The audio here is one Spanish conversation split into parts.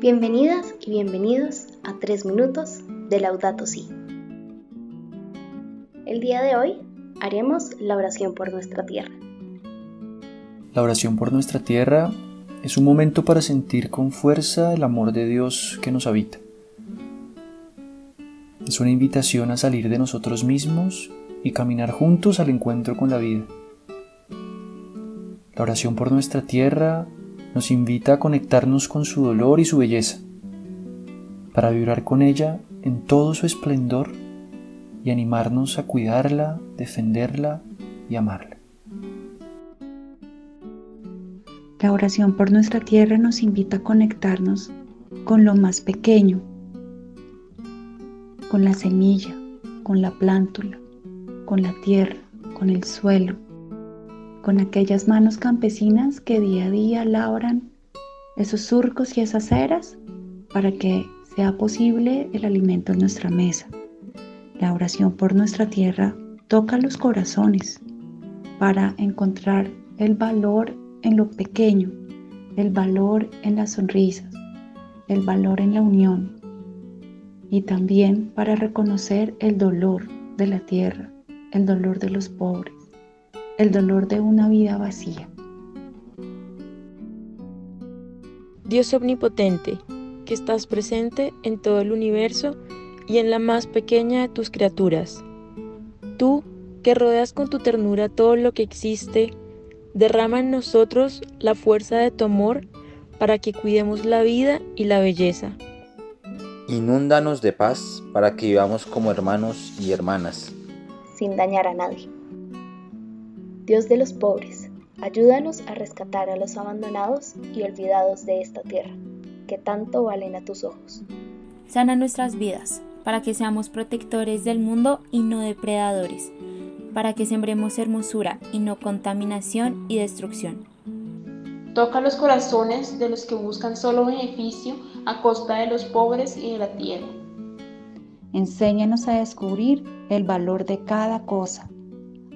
Bienvenidas y bienvenidos a 3 minutos de Laudato Si. El día de hoy haremos la oración por nuestra tierra. La oración por nuestra tierra es un momento para sentir con fuerza el amor de Dios que nos habita. Es una invitación a salir de nosotros mismos y caminar juntos al encuentro con la vida. La oración por nuestra tierra nos invita a conectarnos con su dolor y su belleza, para vibrar con ella en todo su esplendor y animarnos a cuidarla, defenderla y amarla. La oración por nuestra tierra nos invita a conectarnos con lo más pequeño, con la semilla, con la plántula, con la tierra, con el suelo, con aquellas manos campesinas que día a día labran esos surcos y esas eras para que sea posible el alimento en nuestra mesa. La oración por nuestra tierra toca los corazones para encontrar el valor en lo pequeño, el valor en las sonrisas, el valor en la unión y también para reconocer el dolor de la tierra, el dolor de los pobres, el dolor de una vida vacía. Dios omnipotente, que estás presente en todo el universo y en la más pequeña de tus criaturas. Tú, que rodeas con tu ternura todo lo que existe, Derrama en nosotros la fuerza de tu amor para que cuidemos la vida y la belleza. Inúndanos de paz para que vivamos como hermanos y hermanas. Sin dañar a nadie. Dios de los pobres, ayúdanos a rescatar a los abandonados y olvidados de esta tierra, que tanto valen a tus ojos. Sana nuestras vidas, para que seamos protectores del mundo y no depredadores para que sembremos hermosura y no contaminación y destrucción. Toca los corazones de los que buscan solo beneficio a costa de los pobres y de la tierra. Enséñanos a descubrir el valor de cada cosa,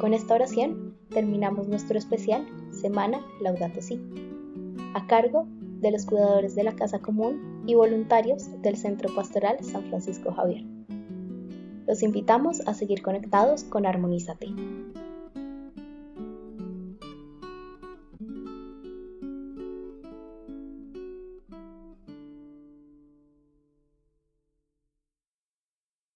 Con esta oración terminamos nuestro especial Semana Laudato Si, a cargo de los cuidadores de la Casa Común y voluntarios del Centro Pastoral San Francisco Javier. Los invitamos a seguir conectados con Armonízate